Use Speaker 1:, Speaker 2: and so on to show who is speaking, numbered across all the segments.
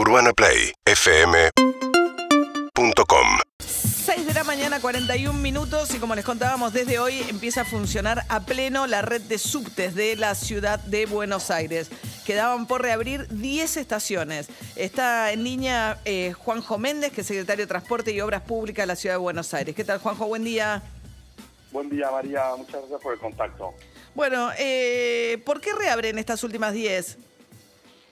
Speaker 1: UrbanaPlayFM.com
Speaker 2: 6 de la mañana, 41 minutos y como les contábamos, desde hoy empieza a funcionar a pleno la red de subtes de la ciudad de Buenos Aires. Quedaban por reabrir 10 estaciones. Está en línea eh, Juanjo Méndez, que es secretario de Transporte y Obras Públicas de la ciudad de Buenos Aires. ¿Qué tal, Juanjo? Buen día.
Speaker 3: Buen día, María. Muchas gracias por el contacto.
Speaker 2: Bueno, eh, ¿por qué reabren estas últimas 10?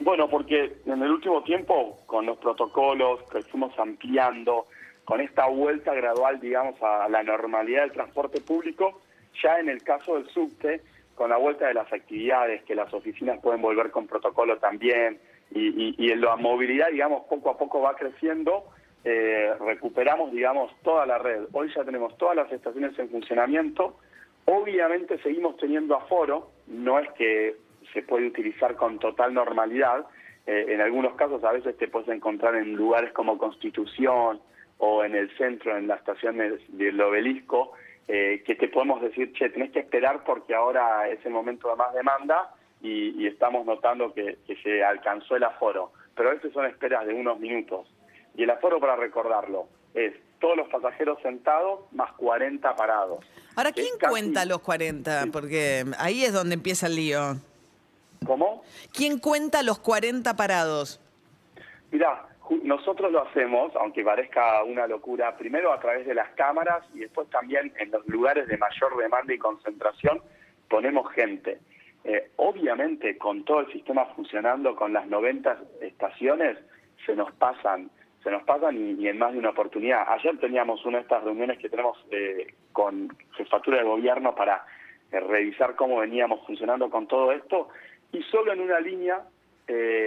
Speaker 3: Bueno, porque en el último tiempo, con los protocolos que fuimos ampliando, con esta vuelta gradual, digamos, a la normalidad del transporte público, ya en el caso del subte, con la vuelta de las actividades, que las oficinas pueden volver con protocolo también, y, en la movilidad, digamos, poco a poco va creciendo, eh, recuperamos, digamos, toda la red. Hoy ya tenemos todas las estaciones en funcionamiento. Obviamente seguimos teniendo aforo, no es que se puede utilizar con total normalidad. Eh, en algunos casos a veces te puedes encontrar en lugares como Constitución, o en el centro, en la estación del obelisco, eh, que te podemos decir, che, tenés que esperar porque ahora es el momento de más demanda y, estamos notando que, se alcanzó el aforo. Pero a veces son esperas de unos minutos. Y el aforo, para recordarlo, es todos los pasajeros sentados más 40 parados.
Speaker 2: Ahora, ¿quién cuenta los 40? Porque ahí es donde empieza el lío.
Speaker 3: ¿Cómo?
Speaker 2: ¿Quién cuenta los 40 parados?
Speaker 3: Mirá, nosotros lo hacemos, aunque parezca una locura, primero a través de las cámaras y después también en los lugares de mayor demanda y concentración ponemos gente. Eh, obviamente, con todo el sistema funcionando, con las 90 estaciones, se nos pasan, se nos pasan y, en más de una oportunidad. Ayer teníamos una de estas reuniones que tenemos eh, con jefatura de gobierno para eh, revisar cómo veníamos funcionando con todo esto y solo en una línea,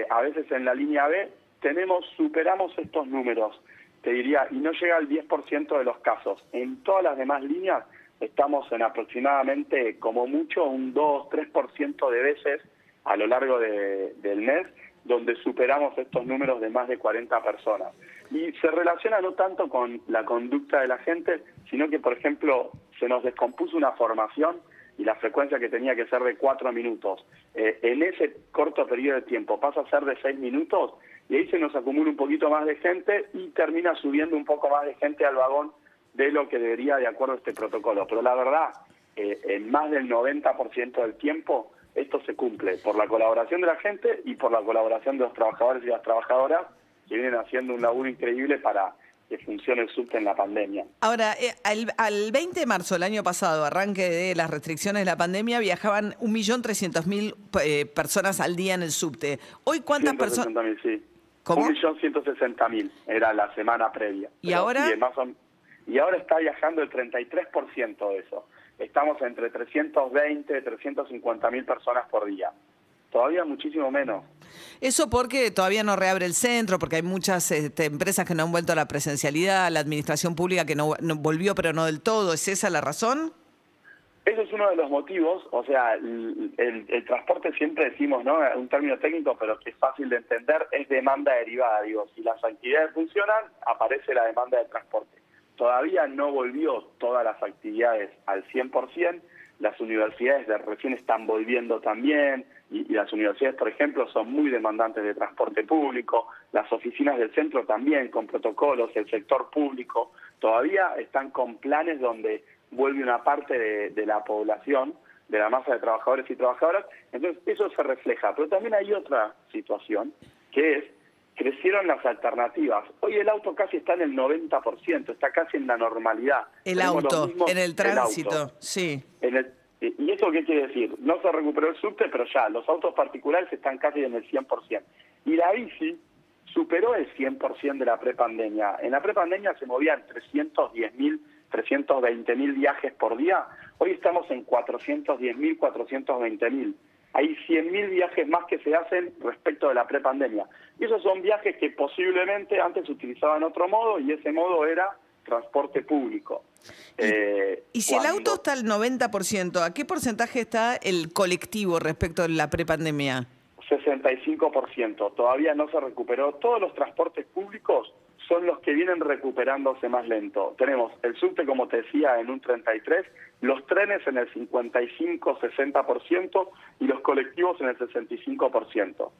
Speaker 3: a veces en la línea B, tenemos, superamos estos números, te diría, y no llega al 10% de los casos. En todas las demás líneas estamos en aproximadamente, como mucho, un 2-3% de veces a lo largo del mes, donde superamos estos números de más de 40 personas. Y se relaciona no tanto con la conducta de la gente, sino que, por ejemplo, se nos descompuso una formación y la frecuencia que tenía que ser de 4 minutos. Eh, en ese corto periodo de tiempo pasa a ser de 6 minutos y ahí se nos acumula un poquito más de gente y termina subiendo un poco más de gente al vagón de lo que debería de acuerdo a este protocolo. Pero la verdad, eh, en más del 90% del tiempo esto se cumple por la colaboración de la gente y por la colaboración de los trabajadores y las trabajadoras que vienen haciendo un laburo increíble para que funcione el subte en la pandemia.
Speaker 2: Ahora, eh, al, 20 de marzo del año pasado, arranque de las restricciones de la pandemia, viajaban 1.300.000 eh, personas al día en el subte. Hoy, ¿cuántas personas?
Speaker 3: sí. ¿Cómo? 1.160.000 era la semana previa.
Speaker 2: ¿Y ahora?
Speaker 3: Y, ahora está viajando el 33% de eso. Estamos entre 320 y 350 mil personas por día. Todavía muchísimo menos.
Speaker 2: Eso porque todavía no reabre el centro, porque hay muchas este, empresas que no han vuelto a la presencialidad, la administración pública que no volvió pero no del todo. ¿Es esa la razón?
Speaker 3: Eso es uno de los motivos, o sea, el, transporte siempre decimos, ¿no? Un término técnico, pero que es fácil de entender, es demanda derivada. Digo, si las actividades funcionan, aparece la demanda de transporte. Todavía no volvió todas las actividades al 100%, las universidades de recién están volviendo también, y, las universidades, por ejemplo, son muy demandantes de transporte público, las oficinas del centro también, con protocolos, el sector público, todavía están con planes donde vuelve una parte de, la población, de la masa de trabajadores y trabajadoras, entonces eso se refleja. Pero también hay otra situación, que es, crecieron las alternativas. Hoy el auto casi está en el 90%, está casi en la normalidad.
Speaker 2: El auto, en el tránsito, sí.
Speaker 3: ¿Y eso qué quiere decir? No se recuperó el subte, pero ya, los autos particulares están casi en el 100%. Y la bici superó el 100% de la prepandemia. En la prepandemia se movían 310 mil 320 mil viajes por día, hoy estamos en 410 mil, 420 mil. Hay 100 mil viajes más que se hacen respecto de la prepandemia. Y esos son viajes que posiblemente antes se utilizaban otro modo y ese modo era transporte público.
Speaker 2: Y, eh, si el auto está al 90%, ¿a qué porcentaje está el colectivo respecto de la prepandemia?
Speaker 3: 65%. Todavía no se recuperó. Todos los transportes públicos son los que vienen recuperándose más lento. Tenemos el subte, como te decía, en un 33, los trenes en el 55-60% y los colectivos en el 65%.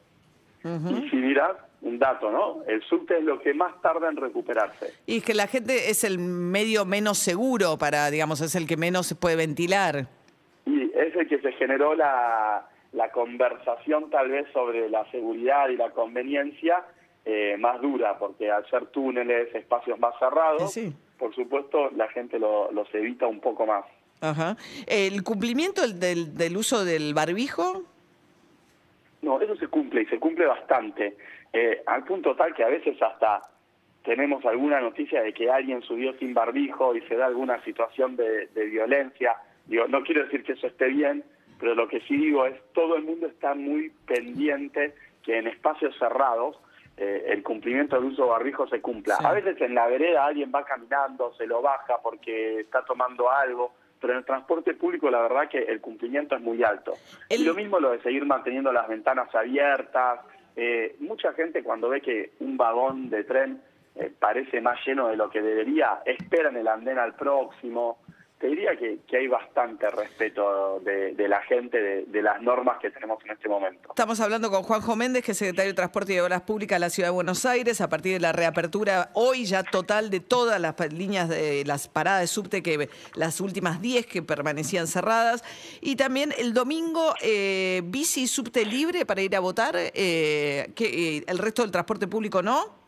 Speaker 3: Y si mirás, un dato, ¿no? El subte es lo que más tarda en recuperarse.
Speaker 2: Y es que la gente es el medio menos seguro para, digamos, es el que menos se puede ventilar.
Speaker 3: Y es el que se generó la, la conversación tal vez sobre la seguridad y la conveniencia eh, más dura, porque al ser túneles, espacios más cerrados,
Speaker 2: Sí.
Speaker 3: por supuesto la gente lo- los evita un poco más.
Speaker 2: Ajá. ¿El cumplimiento del, del- del uso del barbijo?
Speaker 3: No, eso se cumple y se cumple bastante, eh, al punto tal que a veces hasta tenemos alguna noticia de que alguien subió sin barbijo y se da alguna situación de, de violencia. Digo, no quiero decir que eso esté bien, pero lo que sí digo es todo el mundo está muy pendiente que en espacios cerrados eh, el cumplimiento del uso de barbijo se cumpla.
Speaker 2: Sí.
Speaker 3: A veces en la vereda alguien va caminando, se lo baja porque está tomando algo, pero en el transporte público la verdad que el cumplimiento es muy alto.
Speaker 2: El-
Speaker 3: Y lo mismo lo de seguir manteniendo las ventanas abiertas. Eh, mucha gente cuando ve que un vagón de tren eh, parece más lleno de lo que debería, espera en el andén al próximo. Te diría que, que hay bastante respeto de, de la gente, de, de las normas que tenemos en este momento.
Speaker 2: Estamos hablando con Juanjo Méndez, que es secretario de Transporte y Obras Públicas de la Ciudad de Buenos Aires, a partir de la reapertura hoy ya total de todas las líneas de las paradas de subte, que las últimas 10 que permanecían cerradas. Y también el domingo, eh, bici subte libre para ir a votar, eh, que eh, el resto del transporte público no.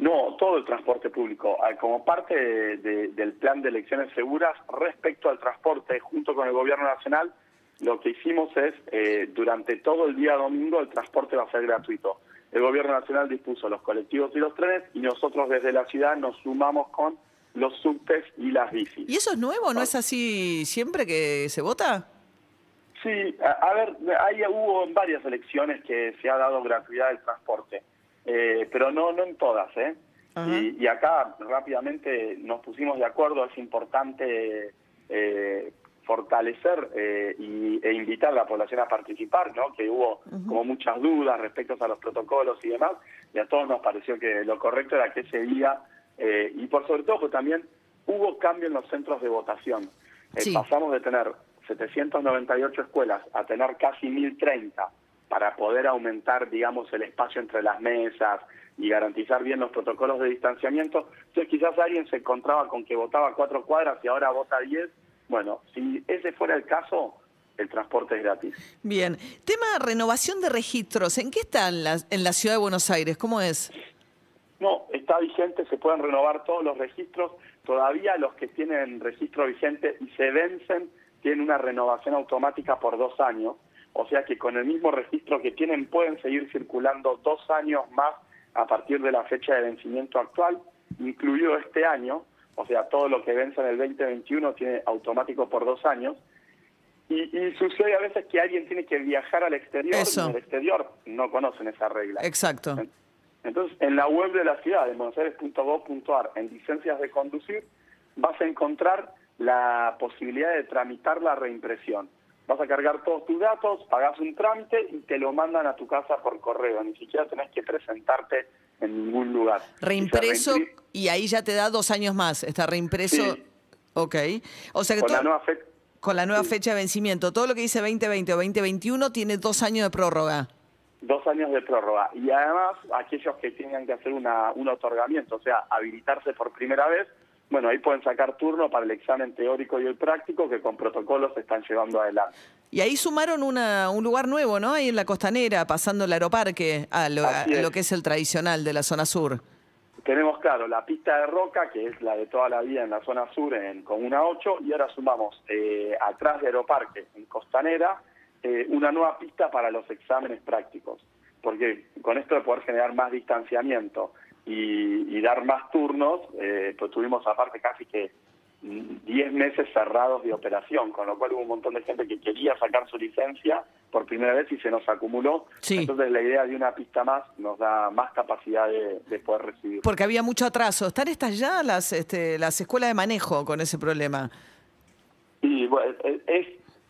Speaker 3: No, todo el transporte público. Ah, Como parte de- de- del plan de elecciones seguras, respecto al transporte, junto con el Gobierno Nacional, lo que hicimos es, eh, durante todo el día domingo, el transporte va a ser gratuito. El Gobierno Nacional dispuso los colectivos y los trenes y nosotros desde la ciudad nos sumamos con los subtes y las bicis.
Speaker 2: ¿Y eso es nuevo? ¿No es así siempre que se vota?
Speaker 3: Sí, a, a ver, ahí hubo en varias elecciones que se ha dado gratuidad del transporte, eh, pero no no en todas, ¿eh? Y, y acá rápidamente nos pusimos de acuerdo, es importante eh, fortalecer eh, y, e invitar a la población a participar, ¿no? Que hubo como muchas dudas respecto a los protocolos y demás, y a todos nos pareció que lo correcto era que ese día, eh, y por sobre todo pues también hubo cambio en los centros de votación. Eh,
Speaker 2: Sí.
Speaker 3: Pasamos de tener 798 escuelas a tener casi 1030 para poder aumentar, digamos, el espacio entre las mesas y garantizar bien los protocolos de distanciamiento. Entonces quizás alguien se encontraba con que votaba cuatro cuadras y ahora vota 10. Bueno, si ese fuera el caso, el transporte es gratis.
Speaker 2: Bien. Tema renovación de registros. ¿En qué está en la, en la ciudad de Buenos Aires? ¿Cómo es?
Speaker 3: No, está vigente, se pueden renovar todos los registros. Todavía los que tienen registro vigente y se vencen tienen una renovación automática por dos años. O sea que con el mismo registro que tienen pueden seguir circulando dos años más a partir de la fecha de vencimiento actual, incluido este año. O sea, todo lo que vence en el 2021 tiene automático por dos años. Y, y sucede a veces que alguien tiene que viajar al exterior
Speaker 2: Eso.
Speaker 3: y en el exterior no conocen esa regla.
Speaker 2: Exacto.
Speaker 3: Entonces, en la web de la ciudad, en buenosaires.gov.ar, en licencias de conducir, vas a encontrar la posibilidad de tramitar la reimpresión. Vas a cargar todos tus datos, pagas un trámite y te lo mandan a tu casa por correo. Ni siquiera tenés que presentarte en ningún lugar.
Speaker 2: Reimpreso
Speaker 3: Y
Speaker 2: ahí ya te da dos años más. Está reimpreso.
Speaker 3: Sí.
Speaker 2: Ok. O sea que
Speaker 3: con la nueva fe-
Speaker 2: con la nueva fecha de vencimiento, todo lo que dice 2020 o 2021 tiene dos años de prórroga.
Speaker 3: dos años de prórroga. Y además, aquellos que tengan que hacer una, un otorgamiento, o sea, habilitarse por primera vez, bueno, ahí pueden sacar turno para el examen teórico y el práctico que con protocolos se están llevando adelante.
Speaker 2: Y ahí sumaron una, un lugar nuevo, ¿no? Ahí en la costanera, pasando el aeroparque a lo, a que es el tradicional de la zona sur.
Speaker 3: Tenemos, claro, la pista de roca, que es la de toda la vida en la zona sur, en Comuna 8, y ahora sumamos eh, atrás de Aeroparque, en Costanera, eh, una nueva pista para los exámenes prácticos. Porque con esto de poder generar más distanciamiento y, y dar más turnos, eh, pues tuvimos aparte casi que mm, 10 meses cerrados de operación, con lo cual hubo un montón de gente que quería sacar su licencia por primera vez y se nos acumuló.
Speaker 2: Sí.
Speaker 3: Entonces la idea de una pista más nos da más capacidad de, de poder recibir.
Speaker 2: Porque había mucho atraso. ¿Están estas ya las, este, las escuelas de manejo con ese problema?
Speaker 3: Y bueno, es-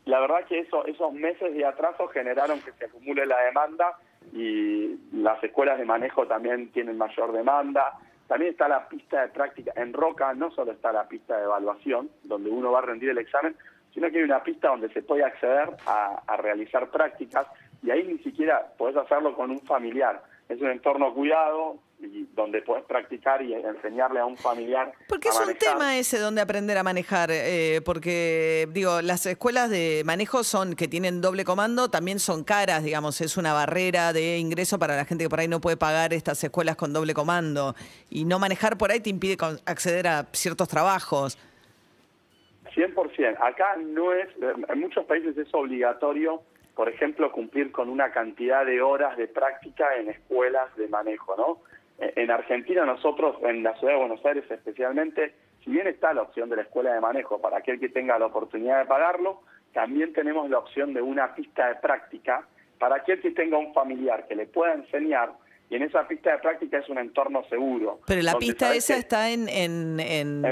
Speaker 3: la verdad que eso, esos meses de atraso generaron que se acumule la demanda y las escuelas de manejo también tienen mayor demanda. También está la pista de práctica. En Roca no solo está la pista de evaluación, donde uno va a rendir el examen, sino que hay una pista donde se puede acceder a, realizar prácticas y ahí ni siquiera podés hacerlo con un familiar. Es un entorno cuidado y donde puedes practicar y enseñarle a un familiar.
Speaker 2: Porque es un tema ese donde aprender a manejar, eh, porque digo, las escuelas de manejo son que tienen doble comando, también son caras, digamos, es una barrera de ingreso para la gente que por ahí no puede pagar estas escuelas con doble comando y no manejar por ahí te impide acceder a ciertos trabajos.
Speaker 3: 100%. Acá no es, en muchos países es obligatorio, por ejemplo, cumplir con una cantidad de horas de práctica en escuelas de manejo, ¿no? En Argentina nosotros, en la ciudad de Buenos Aires especialmente, si bien está la opción de la escuela de manejo para aquel que tenga la oportunidad de pagarlo, también tenemos la opción de una pista de práctica para aquel que tenga un familiar que le pueda enseñar y en esa pista de práctica es un entorno seguro.
Speaker 2: Pero la pista esa está en
Speaker 3: en, en...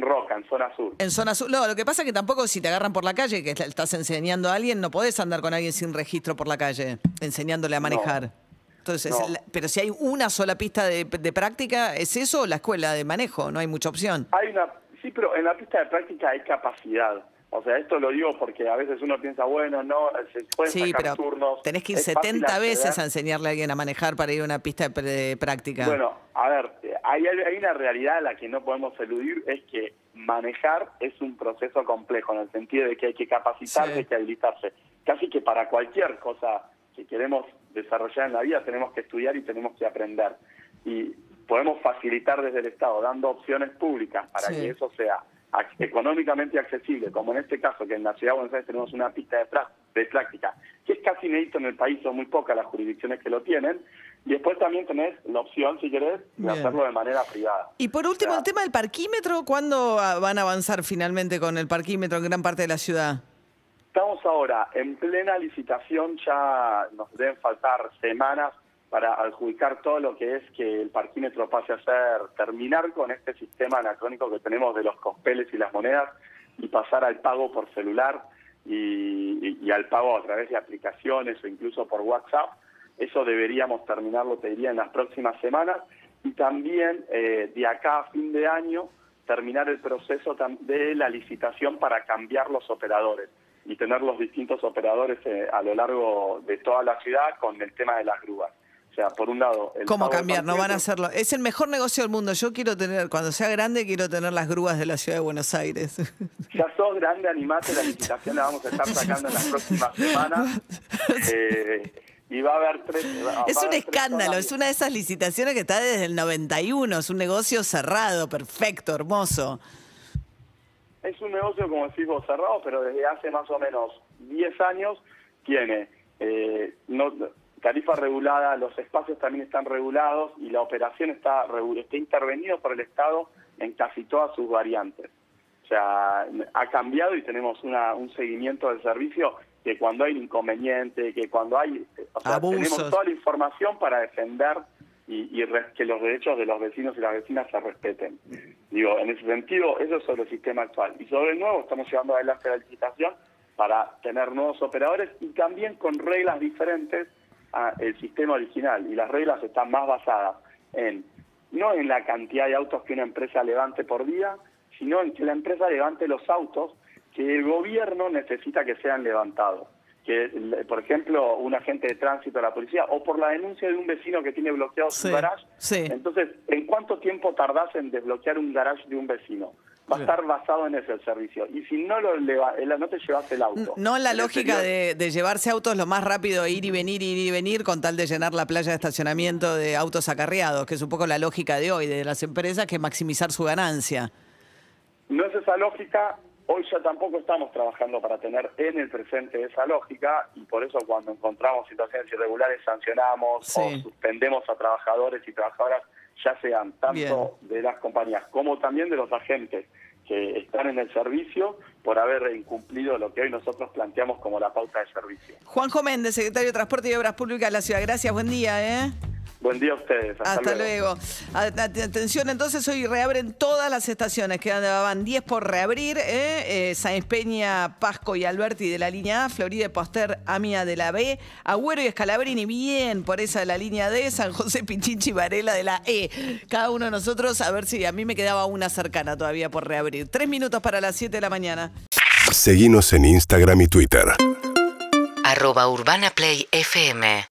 Speaker 3: Roca, en zona sur.
Speaker 2: En zona sur. No, lo que pasa es que tampoco si te agarran por la calle, que estás enseñando a alguien, no podés andar con alguien sin registro por la calle, enseñándole a manejar. Entonces, pero si hay una sola pista de, de práctica, ¿es eso la escuela de manejo? No hay mucha opción.
Speaker 3: Hay una, sí, pero en la pista de práctica hay capacidad. O sea, esto lo digo porque a veces uno piensa, bueno, no, se pueden sí, pero turnos.
Speaker 2: Tenés que ir 70 veces a enseñarle a alguien a manejar para ir a una pista de práctica.
Speaker 3: Bueno, a ver, hay, hay una realidad a la que no podemos eludir, es que manejar es un proceso complejo, en el sentido de que hay que capacitarse, hay que habilitarse. Casi que para cualquier cosa que queremos desarrollar en la vida tenemos que estudiar y tenemos que aprender. Y podemos facilitar desde el Estado, dando opciones públicas para que eso sea económicamente accesible, como en este caso, que en la ciudad de Buenos Aires tenemos una pista de, de práctica, que es casi inédito en el país, son muy pocas las jurisdicciones que lo tienen, y después también tenés la opción, si querés, de hacerlo de manera privada.
Speaker 2: Y por último, el tema del parquímetro, ¿cuándo van a avanzar finalmente con el parquímetro en gran parte de la ciudad?
Speaker 3: Estamos ahora en plena licitación, ya nos deben faltar semanas para adjudicar todo lo que es que el parquímetro pase a ser, terminar con este sistema anacrónico que tenemos de los cospeles y las monedas y pasar al pago por celular y, al pago a través de aplicaciones o incluso por WhatsApp. Eso deberíamos terminarlo, te diría, en las próximas semanas. Y también eh, de acá a fin de año terminar el proceso de la licitación para cambiar los operadores y tener los distintos operadores eh, a lo largo de toda la ciudad con el tema de las grúas. O sea, por un lado...
Speaker 2: ¿Cómo cambiar? No van a hacerlo. Es el mejor negocio del mundo. Yo quiero tener, cuando sea grande, quiero tener las grúas de la ciudad de Buenos Aires.
Speaker 3: Ya sos grande, animate, la licitación la vamos a estar sacando en las próximas semanas. Eh, y va a haber tres...
Speaker 2: es un escándalo, es una de esas licitaciones que está desde el 91, es un negocio cerrado, perfecto, hermoso.
Speaker 3: Es un negocio, como decís vos, cerrado, pero desde hace más o menos 10 años tiene... Eh, no, tarifa regulada, los espacios también están regulados y la operación está, está intervenida por el Estado en casi todas sus variantes. O sea, ha cambiado y tenemos una, un seguimiento del servicio que cuando hay inconveniente, que cuando hay... O sea, tenemos toda la información para defender y, y que los derechos de los vecinos y las vecinas se respeten. Digo, en ese sentido, eso es sobre el sistema actual. Y sobre el nuevo, estamos llevando adelante la licitación para tener nuevos operadores y también con reglas diferentes el sistema original y las reglas están más basadas en no en la cantidad de autos que una empresa levante por día, sino en que la empresa levante los autos que el gobierno necesita que sean levantados. Que, por ejemplo, un agente de tránsito, la policía, o por la denuncia de un vecino que tiene bloqueado su garage. Entonces, ¿en cuánto tiempo tardás en desbloquear un garage de un vecino? Va a estar basado en ese el servicio. Y si no lo no te llevas el auto.
Speaker 2: No la lógica de, llevarse autos lo más rápido, ir y venir, ir y venir, con tal de llenar la playa de estacionamiento de autos acarreados, que es un poco la lógica de hoy de las empresas, que maximizar su ganancia.
Speaker 3: No es esa lógica. Hoy ya tampoco estamos trabajando para tener en el presente esa lógica y por eso cuando encontramos situaciones irregulares sancionamos o suspendemos a trabajadores y trabajadoras ya sean tanto de las compañías como también de los agentes que están en el servicio por haber incumplido lo que hoy nosotros planteamos como la pauta de servicio.
Speaker 2: Juanjo Méndez, secretario de Transporte y Obras Públicas de la Ciudad. Gracias, buen día. ¿eh?
Speaker 3: Buen día a ustedes.
Speaker 2: Hasta, luego. Atención, entonces hoy reabren todas las estaciones, quedaban 10 por reabrir. ¿eh? eh Peña, Pasco y Alberti de la línea A, Florida Poster, Amia de la B, Agüero y Escalabrini bien por esa de la línea D, San José Pichinchi Varela de la E. Cada uno de nosotros, a ver si a mí me quedaba una cercana todavía por reabrir. Tres minutos para las 7 de la mañana.
Speaker 1: Seguimos en Instagram y Twitter.
Speaker 4: Arroba Urbana Play FM.